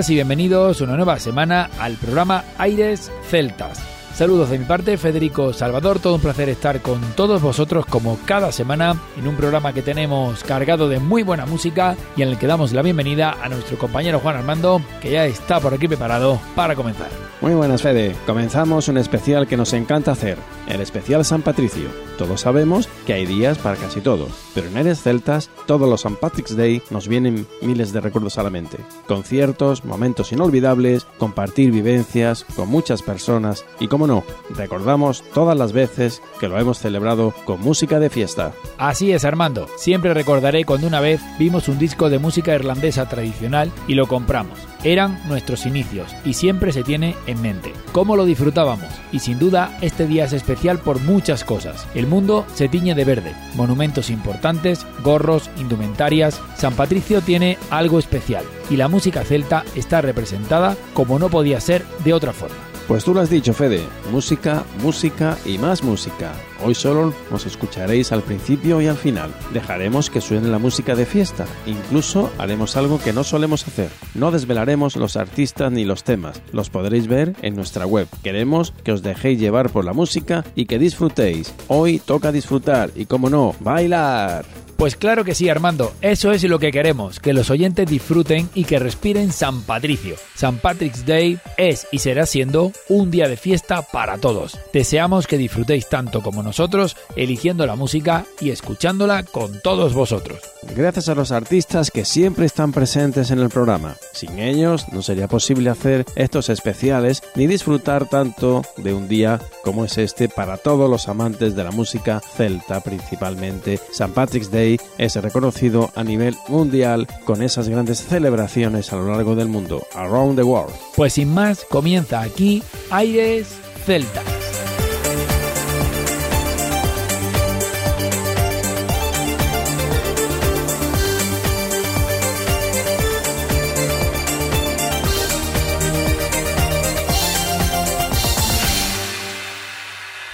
Buenas y bienvenidos una nueva semana al programa Aires Celtas. Saludos de mi parte, Federico Salvador, todo un placer estar con todos vosotros como cada semana en un programa que tenemos cargado de muy buena música y en el que damos la bienvenida a nuestro compañero Juan Armando, que ya está por aquí preparado para comenzar. Muy buenas, Fede. Comenzamos un especial que nos encanta hacer, el especial San Patricio. Todos sabemos que hay días para casi todo, pero en Aires Celtas, todos los St. Patrick's Day nos vienen miles de recuerdos a la mente. Conciertos, momentos inolvidables, compartir vivencias con muchas personas y, como no, recordamos todas las veces que lo hemos celebrado con música de fiesta. Así es, Armando. Siempre recordaré cuando una vez vimos un disco de música irlandesa tradicional y lo compramos. Eran nuestros inicios y siempre se tiene en mente. ¿Cómo lo disfrutábamos? Y sin duda, este día es especial por muchas cosas. Mundo se tiñe de verde, monumentos importantes, gorros, indumentarias. San Patricio tiene algo especial y la música celta está representada como no podía ser de otra forma. Pues tú lo has dicho, Fede. Música, música y más música. Hoy solo nos escucharéis al principio y al final. Dejaremos que suene la música de fiesta. Incluso haremos algo que no solemos hacer. No desvelaremos los artistas ni los temas. Los podréis ver en nuestra web. Queremos que os dejéis llevar por la música y que disfrutéis. Hoy toca disfrutar y, como no, bailar. Pues claro que sí, Armando, eso es lo que queremos, que los oyentes disfruten y que respiren San Patricio. San Patrick's Day es y será siendo un día de fiesta para todos. Deseamos que disfrutéis tanto como nosotros eligiendo la música y escuchándola con todos vosotros. Gracias a los artistas que siempre están presentes en el programa. Sin ellos no sería posible hacer estos especiales ni disfrutar tanto de un día como es este para todos los amantes de la música celta, principalmente San Patrick's Day es reconocido a nivel mundial con esas grandes celebraciones a lo largo del mundo, around the world. Pues sin más, comienza aquí Aires Celtas.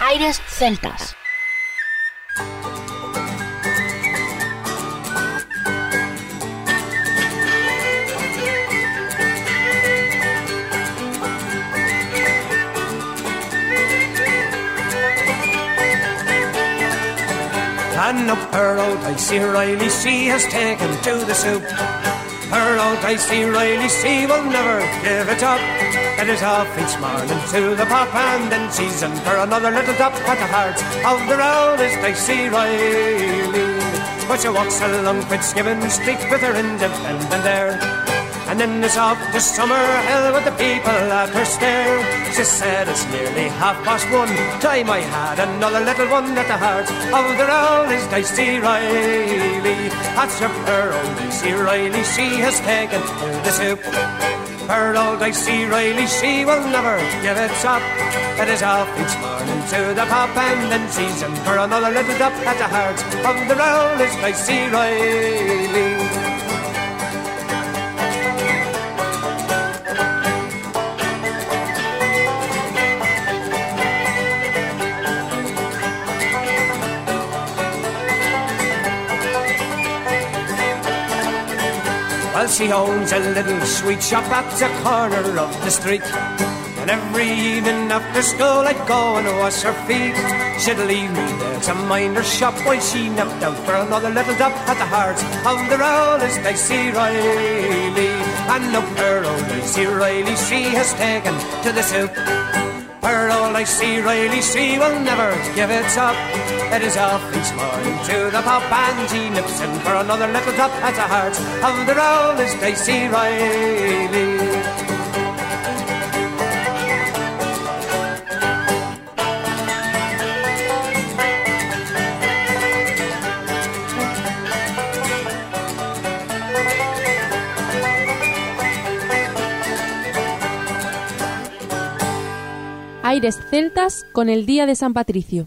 Aires Celtas. And up her old Dicey Riley, she has taken to the soup. Her old Dicey Riley, she will never give it up. It is off each morning to the pop, and then she's in for another little dip at the heart of the road is Dicey Riley. But she walks along Fitzgibbon Street with her independent air. And then it's off to Summerhill with the people at her stare. She said it's nearly half past one. Time I had another little one at the heart of the road is Dicey Riley. That's poor old Dicey Riley. She has taken to the soup. Her old Dicey Riley, she will never give it up. It is off each morning to the pop and then she's in for another little dip at the heart of the road is Dicey Riley. She owns a little sweet shop at the corner of the street. And every evening after school I'd go and wash her feet. She'd leave me there to mind her shop while she napped out for another little dip at the heart of the road is Dicey Riley. And up her old Dicey Riley she has taken to the soup. Her old Dicey Riley she will never give it up. It is into the pop and he nips in for another little drop at the heart of the roll is Riley. Aires celtas con el Día de San Patricio.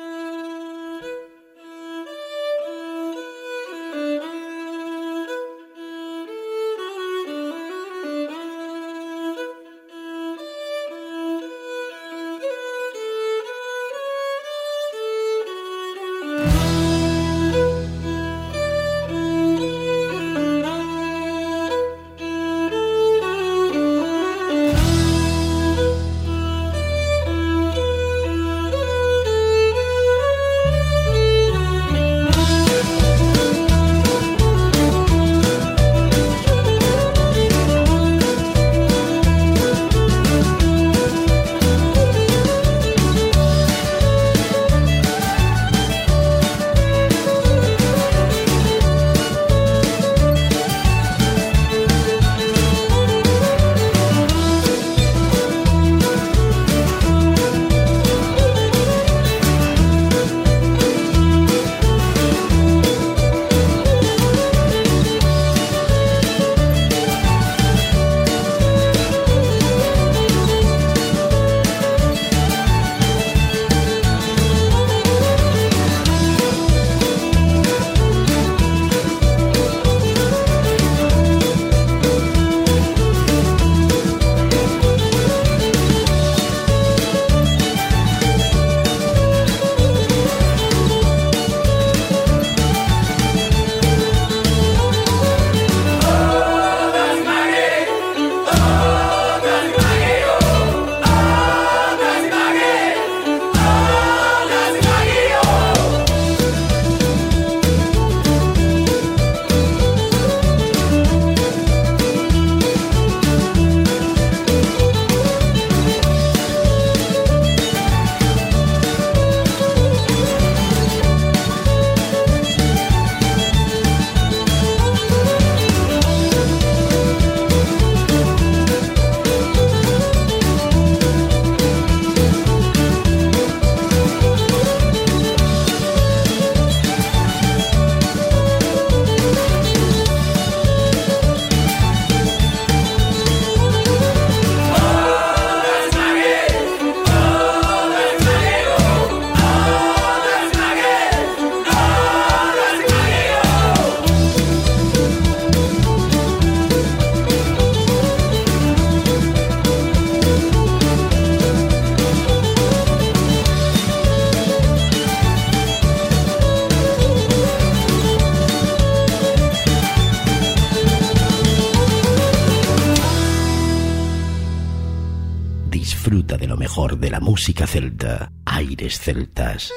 música celta, aires celtas.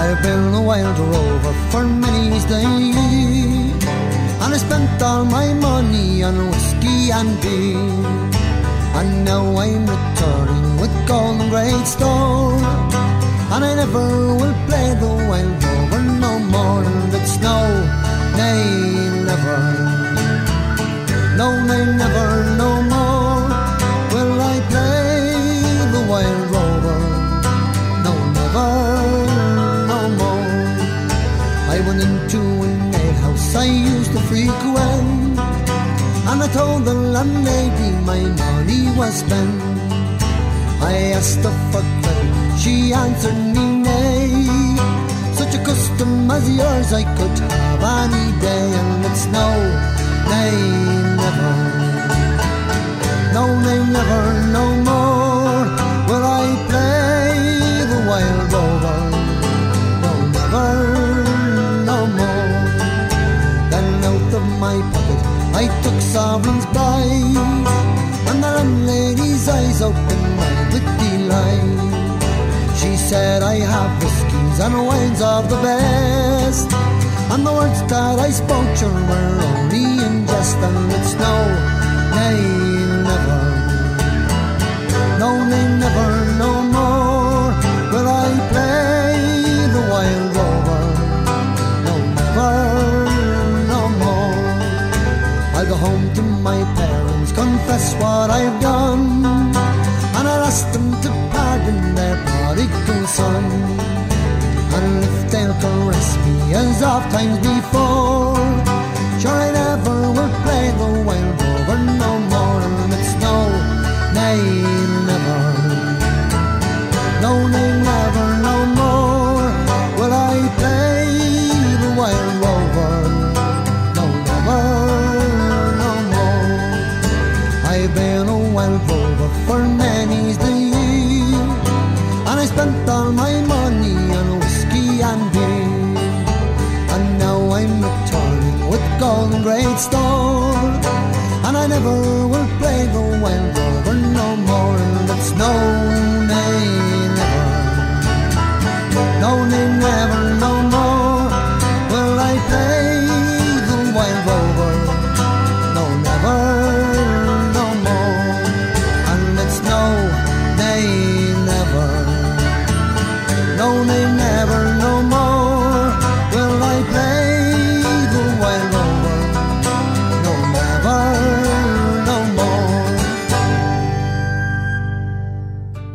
I've been a wild rover for many days, and I spent all my money on whiskey and beer. And now I'm returning with gold and great stone, and I never will play the wild rover no more. And it's no, nay, never, no, nay, never. I told the landlady my money was spent. I asked the for credit, she answered me nay. Such a custom as yours I could have any day, and it's no, nay, around.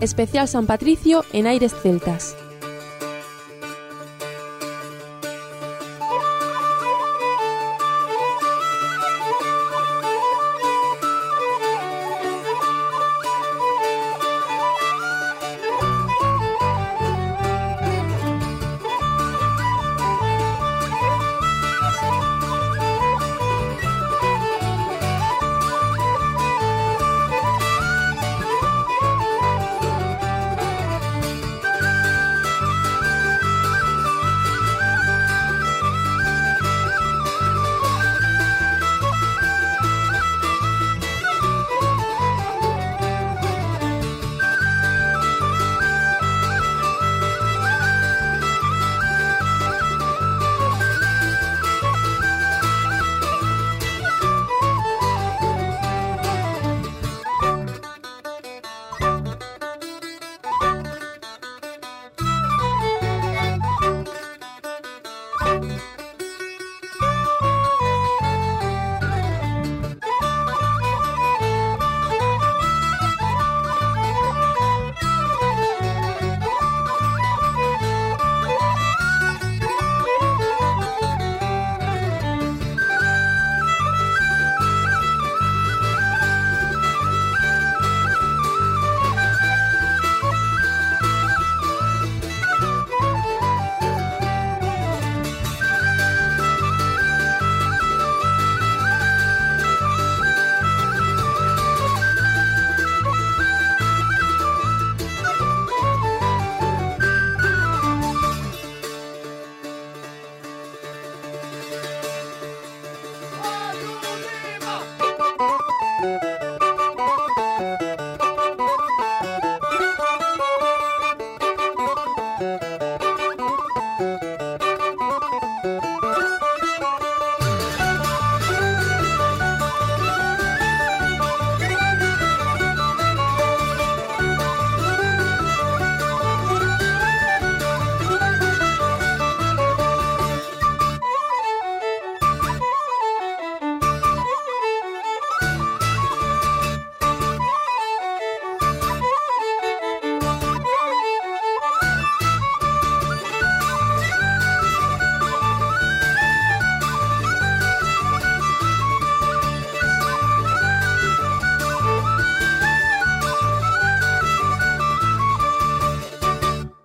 especial San Patricio en Aires Celtas.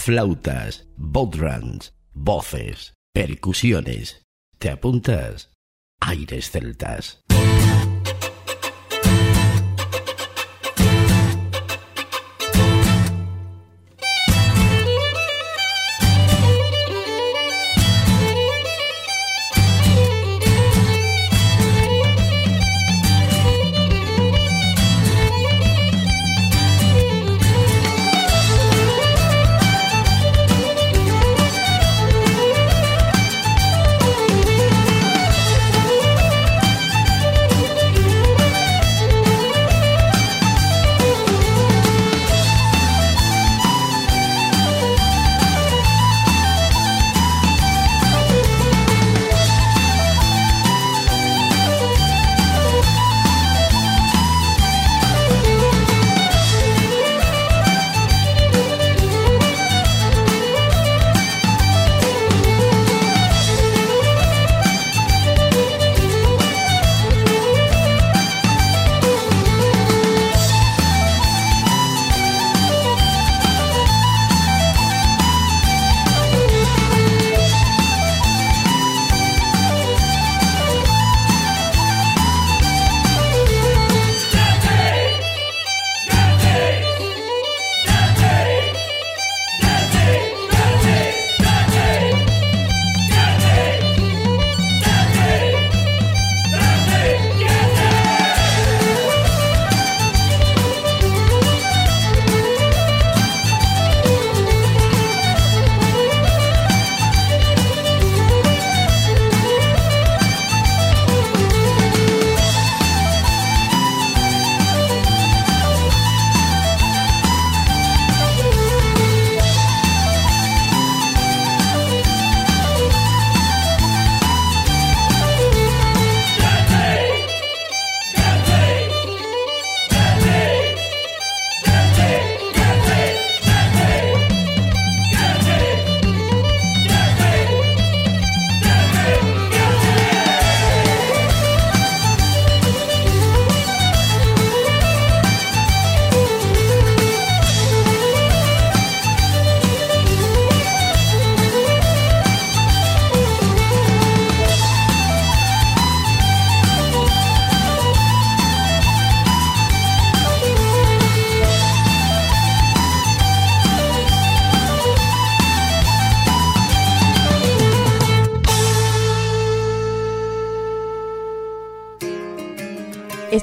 Flautas, bodrums, voces, percusiones. ¿Te apuntas? Aires celtas.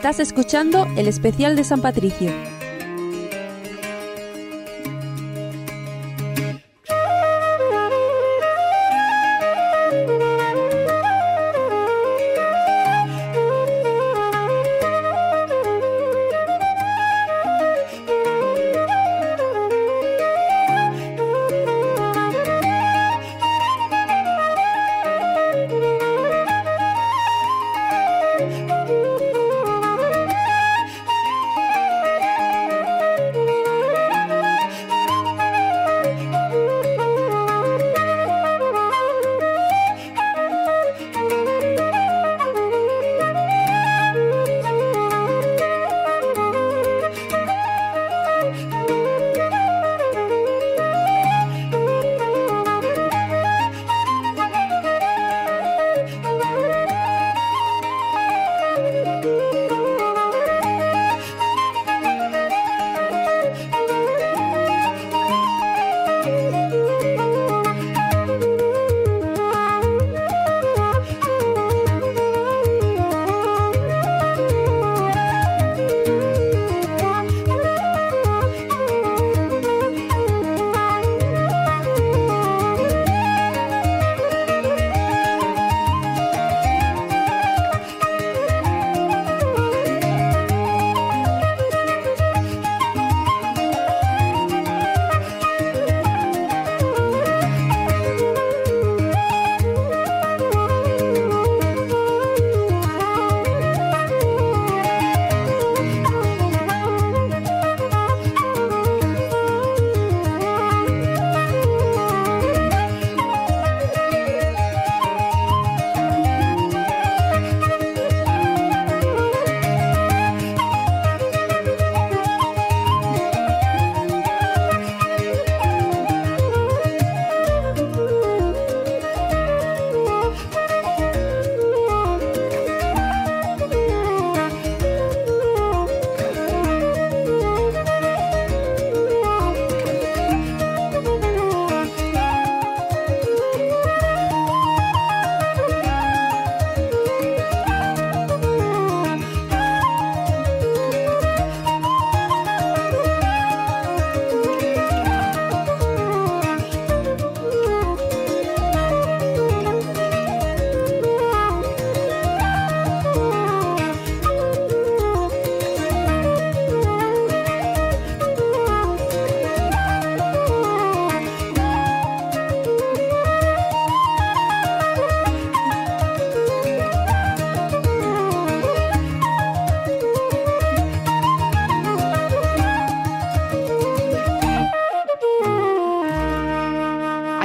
Estás escuchando el especial de San Patricio.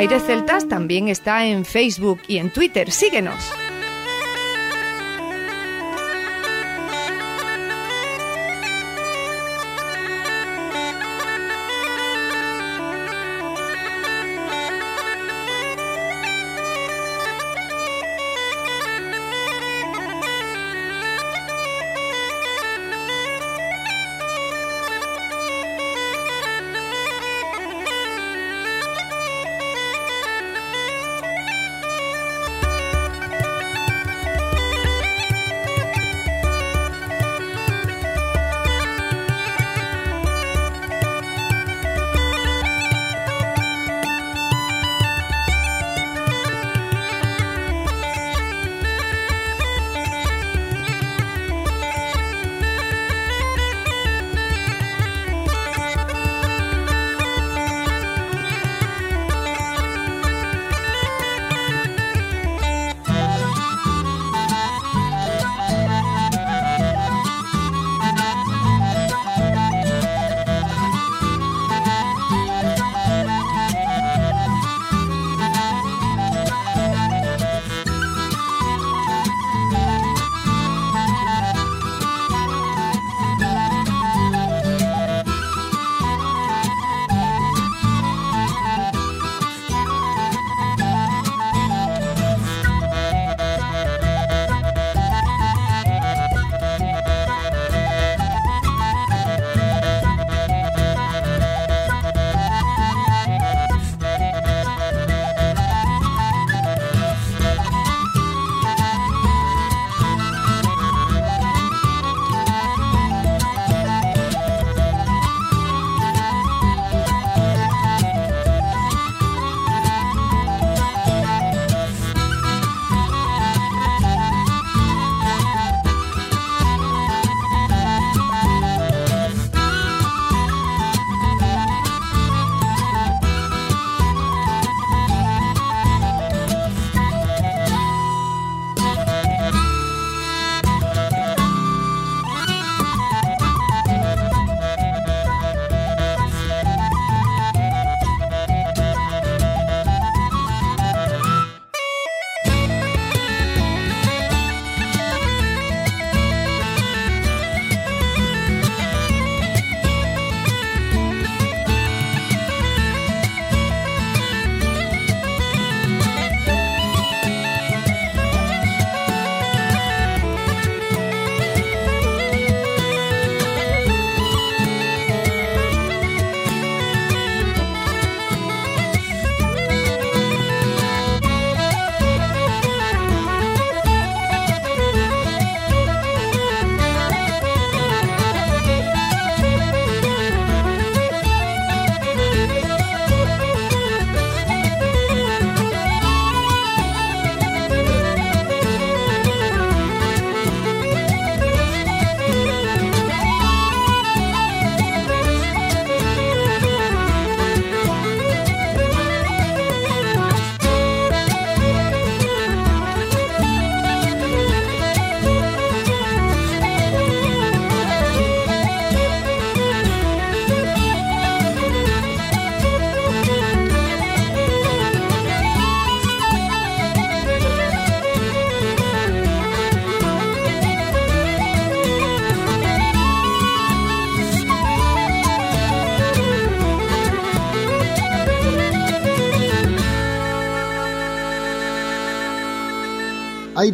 Aire Celtas también está en Facebook y en Twitter. Síguenos.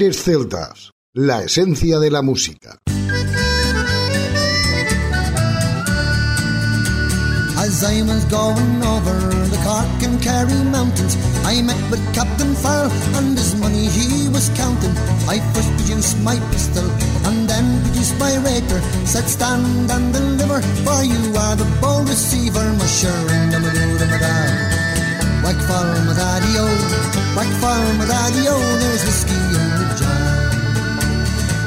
Aires Celtas, la esencia de la música. As I was going over the Cork and Kerry mountains, I met with Captain Farrell and his money he was counting. I first produced my pistol and then produced my rapier. Said stand and deliver, for you are the bow receiver, the Whack for my daddy-o, whack for my daddy-o, there's whiskey.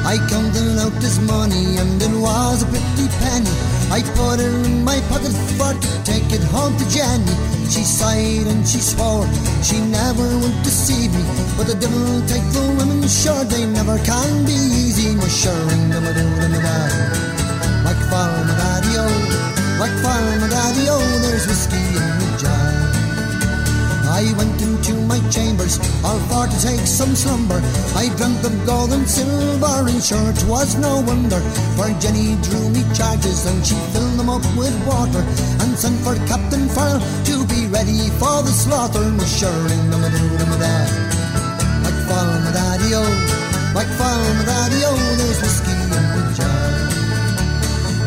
I counted out this money and it was a pretty penny. I put her in my pocket for to take it home to Jenny. She sighed and she swore she never would deceive me. But the devil take the women, sure they never can be easy. My sure and the do the da. Like farm daddy o, like farm daddy o, there's whiskey in the jar. I went into my chambers, all for to take some slumber. I dreamt of gold and silver, and sure it was no wonder. For Jenny drew me charges, and she filled them up with water, and sent for Captain Farrell to be ready for the slaughter. My sure in the middle of my dad. Like fall my daddy o, like fall my daddy o, there's whiskey in the jar.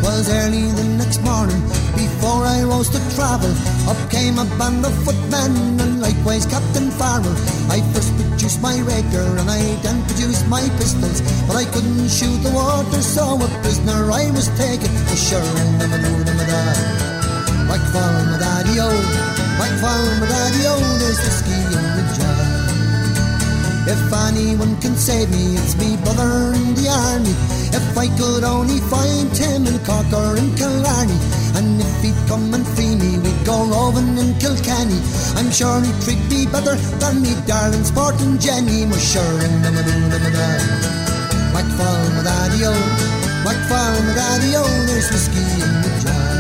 Was early the next morning, before I rose to travel, up came a band of footmen and likewise Captain Farrell. I first produced my rapier and I then produced my pistols, but I couldn't shoot the water, so a prisoner I was taken. For sure, I'm a dude and a dad. Like fall my daddy o, like fall my daddy o, there's whiskey in the jar. If anyone can save me, it's me brother in the army. If I could only find him in Cork or in Killarney, and if he'd come and free me, we'd go roving in Kilkenny. I'm sure he'd treat me better than me darling sporting Jenny. My sure and I'm a doing a dad. Like fall my daddy o, like fall daddy o, there's whiskey in the jar.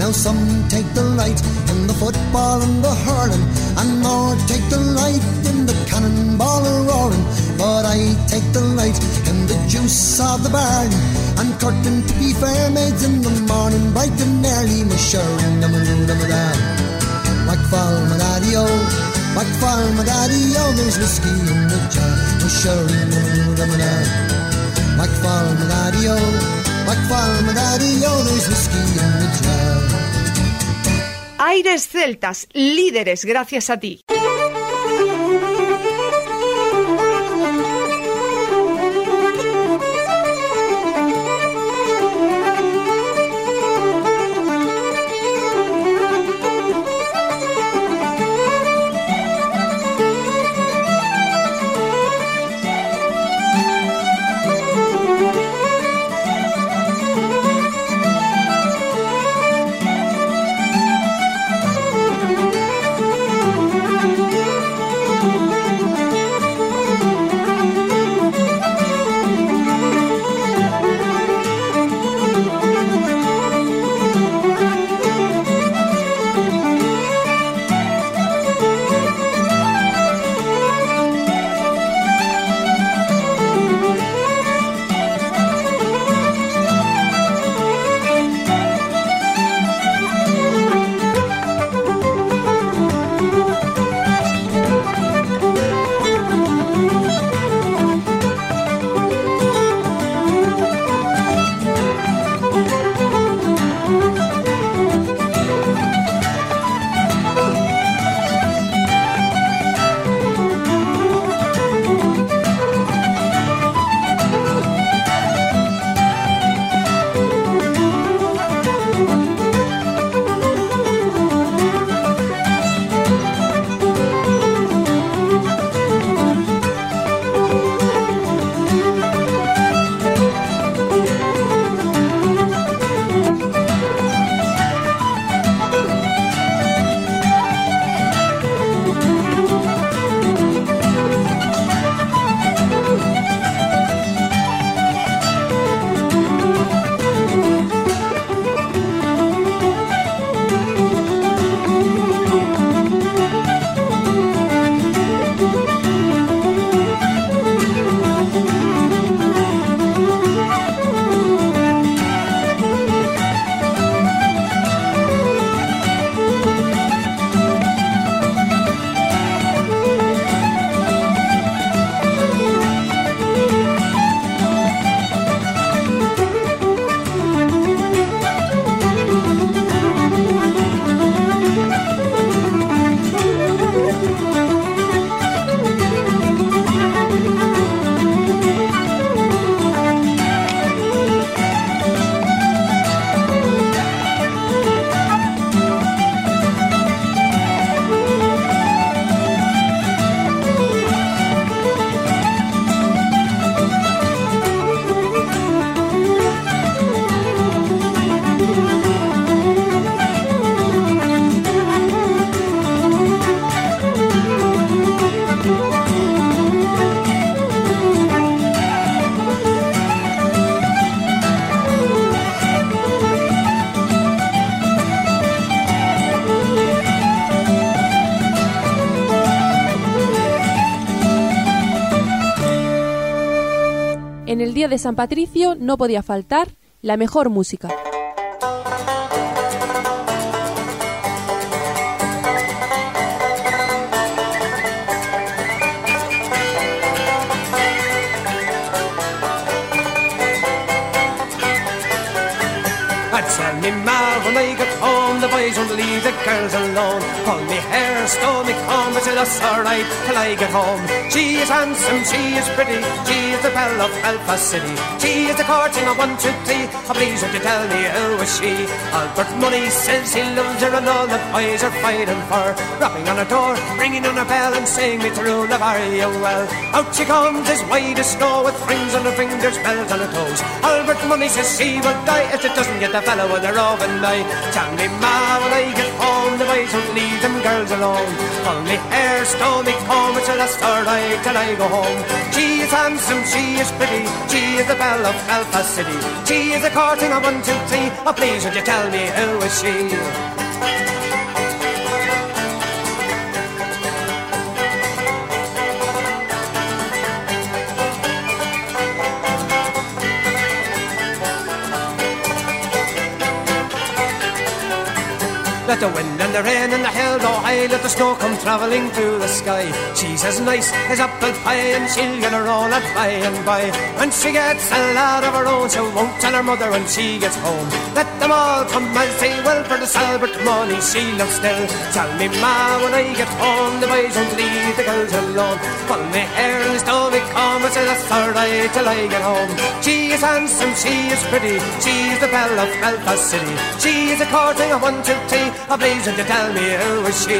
Now some take the light in the football and the hurling, and more take the light in the cannonball roaring. But I take the in the juice of the barn, and curtain to be fair maids in the morning, bright and early, fall my daddy in the jar, my sure and I'm a dad. Like fall my daddy o, like fall my daddy o, there's whiskey in the jar. Aires Celtas, líderes gracias a ti. De San Patricio no podía faltar la mejor música. Boys won't leave the girls alone Pull me hair, stow me comb But that's alright till I get home. She is handsome, she is pretty She is the belle of Belfast City. She is the courting of one, two, three. Oh please would you tell me who is she? Albert Mooney says he loves her And all the boys are fighting for Rapping on her door, ringing on her bell And saying me through the very well Out she comes as white as snow With rings on her fingers, bells on her toes. Albert Mooney says she will die If it doesn't get the fella when they're over night. Tell me, ma, when I get home, the boys won't leave them girls alone. Pull me hair, stow me comb, it's the last third eye till I go home. She is handsome, she is pretty, she is the belle of Belfast City. She is a courting of one, two, three. Oh, please, would you tell me who is she? Let the wind and the rain and high, let the snow come travelling through the sky. She's as nice as apple pie, and she'll get her own at by and by. When she gets a lad of her own, she won't tell her mother when she gets home. Let them all come and say, well, for the Salbert money she loves still. Tell me, ma, when I get home, the boys won't leave the girls alone. Pull me hair me comb, and say that's alright till I get home. She is handsome, she is pretty, she's the belle of Belfast City. She is a courting of one, two, three. Please, would you tell me who is she?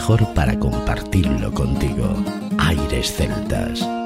Mejor para compartirlo contigo. Aires Celtas.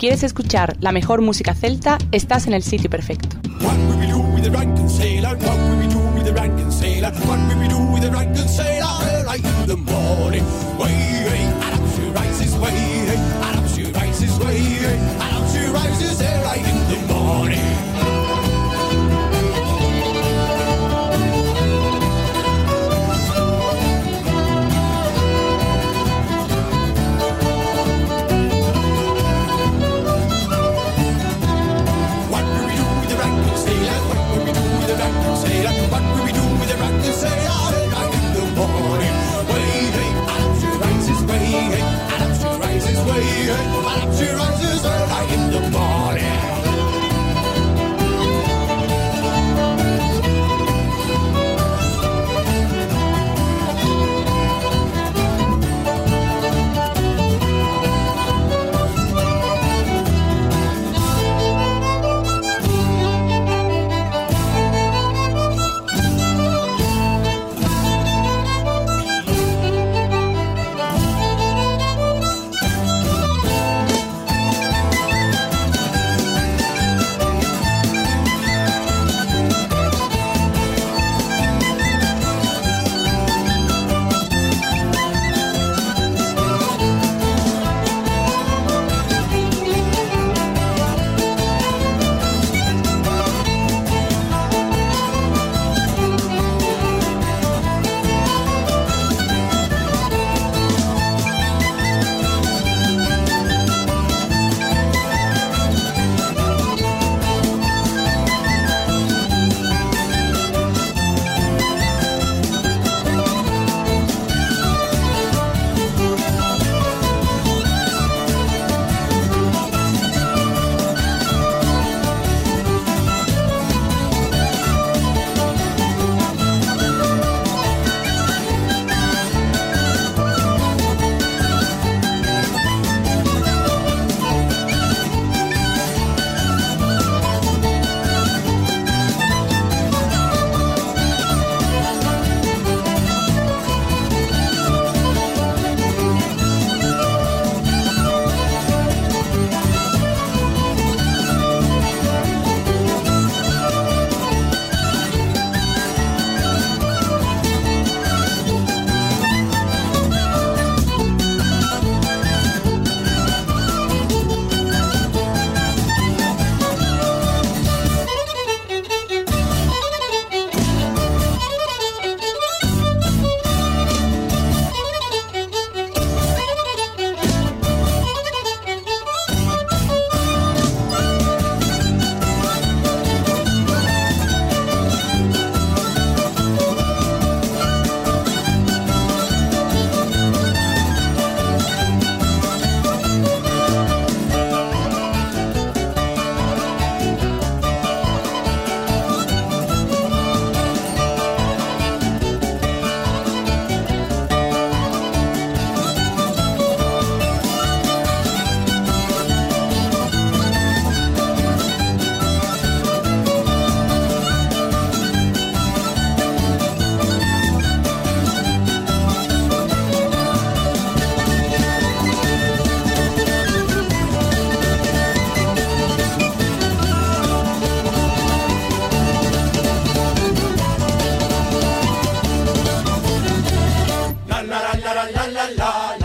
quieres escuchar la mejor música celta, estás en el sitio perfecto.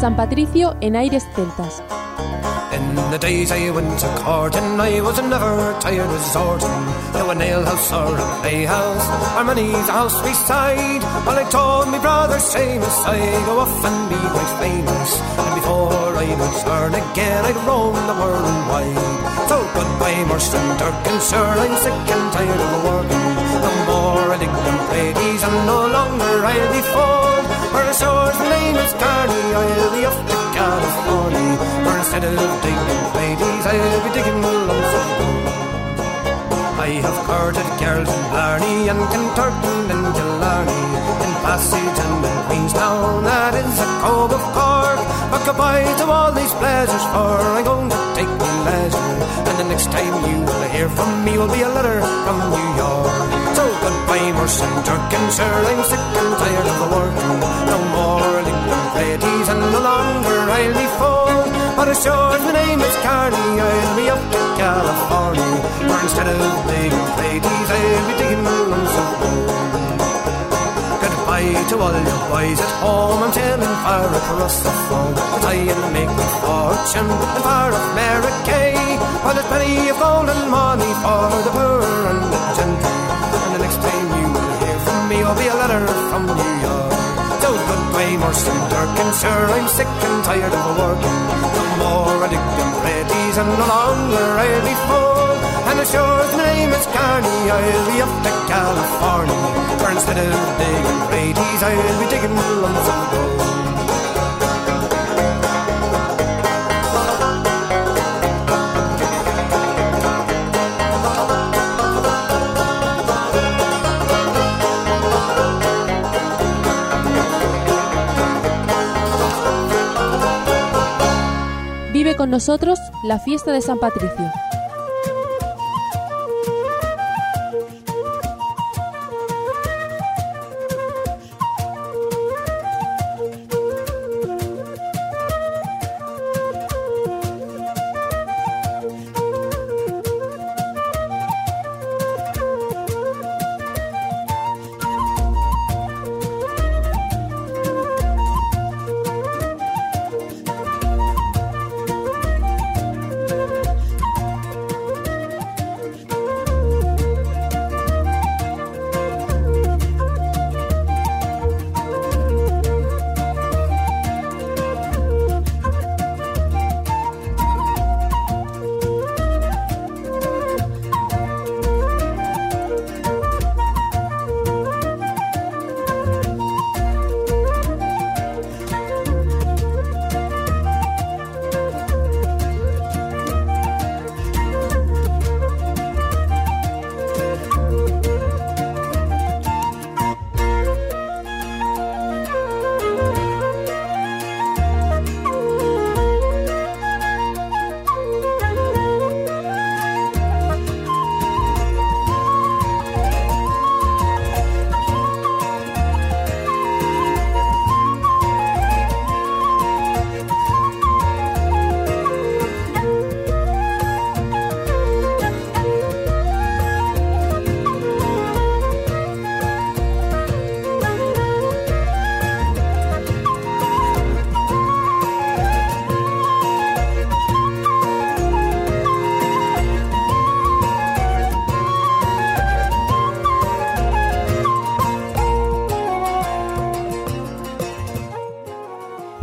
San Patricio en aires celtas. In the days I went to court and I was never tired resorting to a nail house or a playhouse or many's a house beside. Well, I told me brother Seamus I'd go off and be quite famous, and before I would turn again I'd roam the world wide. So goodbye, Muirsheen Durkin, sir, I'm sick and tired of working. No more I dig them ladies, and no longer I'll be fooled. California. For instead of digging ladies, I'll be digging lumps of gold. I have courted girls in Blarney and Kinturton and Killarney, in Passage and in Queenstown, that is a cove of Cork. But goodbye to all these pleasures, for I'm going to take me leisure. And the next time you will hear from me will be a letter from New York. So goodbye, Muirsheen Durkin, sir, I'm sick and tired of the working. Ladies, and no longer I'll be fooled. But as sure as my name is Carney, I'll be up to California. For instead of digging ladies, I'll be digging lumps of gold. Goodbye to all you boys at home. I'm sailing far across the foam to try and make my fortune and far off America. Well, there's plenty of gold and money for the poor and the gentry. And the next time you will hear from me will be a letter from. So goodbye, Muirsheen Durkin, sir, I'm sick and tired of working. No more them ladies and no longer I'll be full. And as sure as my name is Carney, I'll be up to California. For instead of digging ladies, I'll be digging lumps of gold. Con nosotros la fiesta de San Patricio.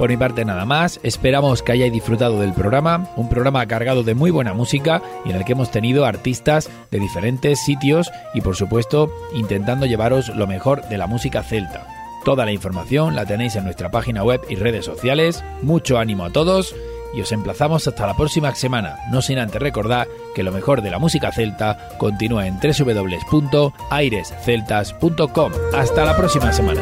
Por mi parte nada más, esperamos que hayáis disfrutado del programa, un programa cargado de muy buena música y en el que hemos tenido artistas de diferentes sitios y por supuesto intentando llevaros lo mejor de la música celta. Toda la información la tenéis en nuestra página web y redes sociales. Mucho ánimo a todos y os emplazamos hasta la próxima semana, no sin antes recordar que lo mejor de la música celta continúa en www.airesceltas.com. Hasta la próxima semana.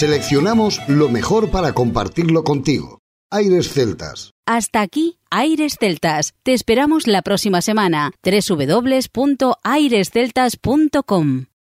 Seleccionamos lo mejor para compartirlo contigo. Aires Celtas. Hasta aquí, Aires Celtas. Te esperamos la próxima semana. www.airesceltas.com